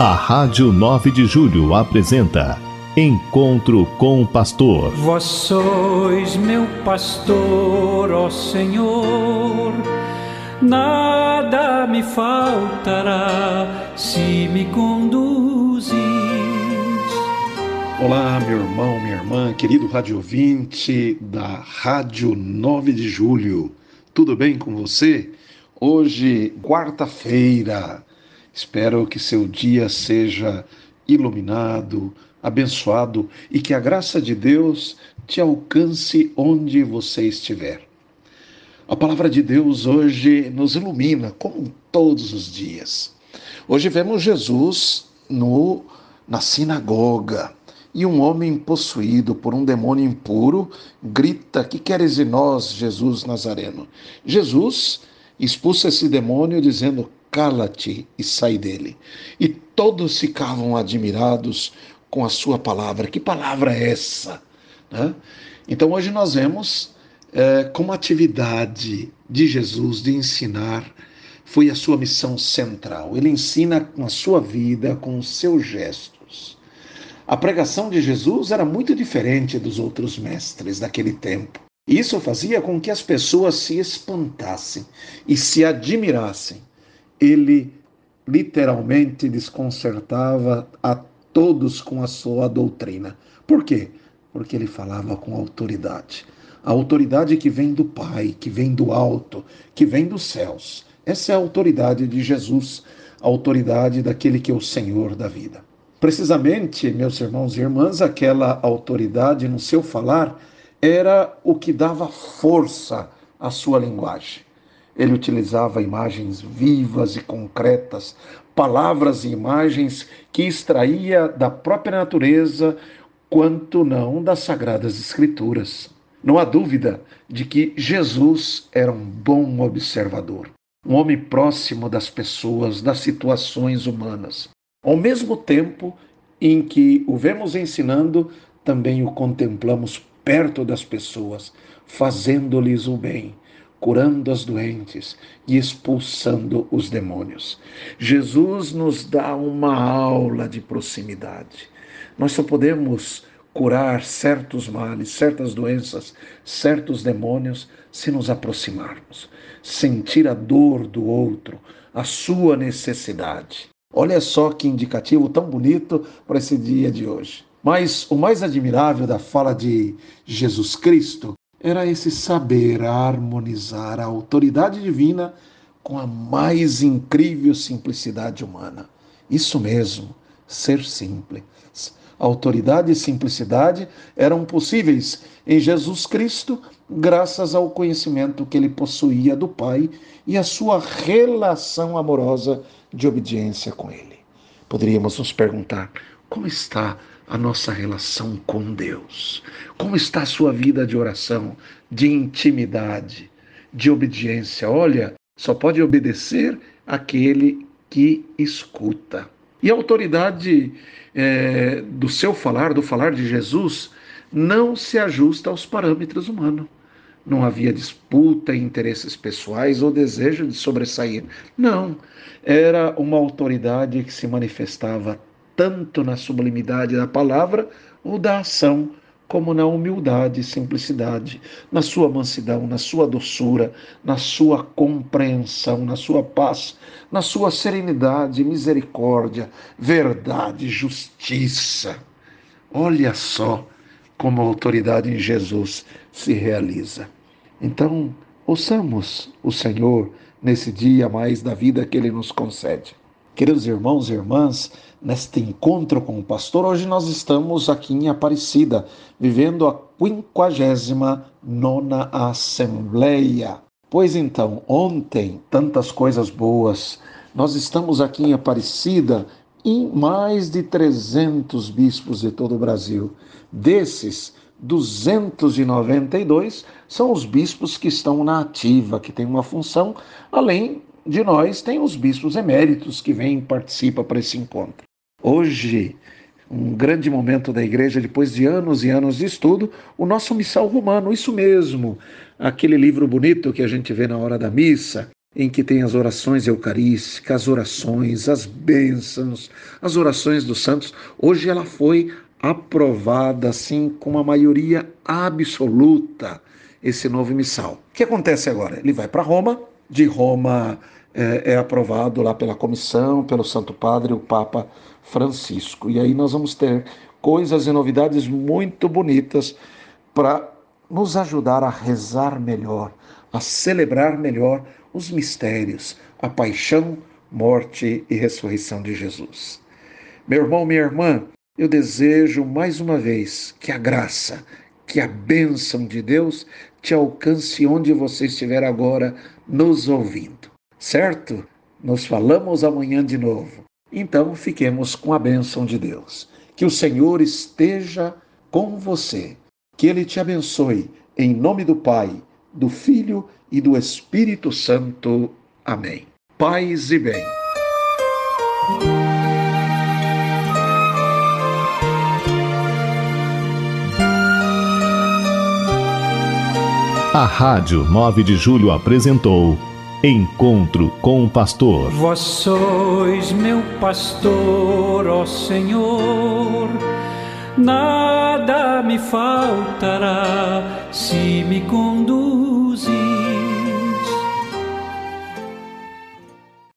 A Rádio 9 de Julho apresenta Encontro com o Pastor. Vós sois meu pastor, ó Senhor, nada me faltará se me conduzis. Olá, meu irmão, minha irmã, querido rádio ouvinte da Rádio 9 de Julho. Tudo bem com você? Hoje, quarta-feira. Espero que seu dia seja iluminado, abençoado e que a graça de Deus te alcance onde você estiver. A palavra de Deus hoje nos ilumina, como todos os dias. Hoje vemos Jesus no, na sinagoga e um homem possuído por um demônio impuro grita: Que queres de nós, Jesus Nazareno? Jesus expulsa esse demônio dizendo: Cala-te e sai dele. E todos ficavam admirados com a sua palavra. Que palavra é essa? Né? Então hoje nós vemos é, como atividade de Jesus de ensinar foi a sua missão central. Ele ensina com a sua vida, com os seus gestos. A pregação de Jesus era muito diferente dos outros mestres daquele tempo. Isso fazia com que as pessoas se espantassem e se admirassem. Ele literalmente desconcertava a todos com a sua doutrina. Por quê? Porque ele falava com autoridade. A autoridade que vem do Pai, que vem do alto, que vem dos céus. Essa é a autoridade de Jesus, a autoridade daquele que é o Senhor da vida. Precisamente, meus irmãos e irmãs, aquela autoridade no seu falar era o que dava força à sua linguagem. Ele utilizava imagens vivas e concretas, palavras e imagens que extraía da própria natureza, quanto não das sagradas escrituras. Não há dúvida de que Jesus era um bom observador, um homem próximo das pessoas, das situações humanas. Ao mesmo tempo em que o vemos ensinando, também o contemplamos perto das pessoas, fazendo-lhes o bem, curando as doentes e expulsando os demônios. Jesus nos dá uma aula de proximidade. Nós só podemos curar certos males, certas doenças, certos demônios se nos aproximarmos, sentir a dor do outro, a sua necessidade. Olha só que indicativo tão bonito para esse dia de hoje. Mas o mais admirável da fala de Jesus Cristo era esse saber harmonizar a autoridade divina com a mais incrível simplicidade humana. Isso mesmo, ser simples. Autoridade e simplicidade eram possíveis em Jesus Cristo graças ao conhecimento que ele possuía do Pai e a sua relação amorosa de obediência com Ele. Poderíamos nos perguntar: como está a nossa relação com Deus? Como está a sua vida de oração, de intimidade, de obediência? Olha, só pode obedecer aquele que escuta. E a autoridade é, do seu falar, do falar de Jesus, não se ajusta aos parâmetros humanos. Não havia disputa, interesses pessoais ou desejo de sobressair. Não. Era uma autoridade que se manifestava tanto na sublimidade da palavra ou da ação, como na humildade e simplicidade, na sua mansidão, na sua doçura, na sua compreensão, na sua paz, na sua serenidade, misericórdia, verdade, justiça. Olha só como a autoridade em Jesus se realiza. Então, ouçamos o Senhor nesse dia mais da vida que Ele nos concede. Queridos irmãos e irmãs, neste encontro com o pastor, hoje nós estamos aqui em Aparecida, vivendo a 59 Assembleia. Pois então, ontem, tantas coisas boas, nós estamos aqui em Aparecida e mais de 300 bispos de todo o Brasil. Desses, 292 são os bispos que estão na ativa, que têm uma função, além de nós, tem os bispos eméritos que vêm e participam para esse encontro. Hoje, um grande momento da igreja, depois de anos e anos de estudo, o nosso missal romano, isso mesmo, aquele livro bonito que a gente vê na hora da missa, em que tem as orações eucarísticas, as orações, as bênçãos, as orações dos santos. Hoje ela foi aprovada assim com uma maioria absoluta esse novo missal. O que acontece agora? Ele vai para Roma, de Roma é, é, aprovado lá pela comissão, pelo Santo Padre, o Papa Francisco. E aí nós vamos ter coisas e novidades muito bonitas para nos ajudar a rezar melhor, a celebrar melhor os mistérios, a paixão, morte e ressurreição de Jesus. Meu irmão, minha irmã, eu desejo mais uma vez que a graça, que a bênção de Deus te alcance onde você estiver agora nos ouvindo, certo? Nos falamos amanhã de novo. Então fiquemos com a bênção de Deus. Que o Senhor esteja com você. Que Ele te abençoe. Em nome do Pai, do Filho e do Espírito Santo. Amém. Paz e bem. A Rádio 9 de Julho apresentou Encontro com o Pastor. Vós sois meu pastor, ó Senhor, nada me faltará se me conduz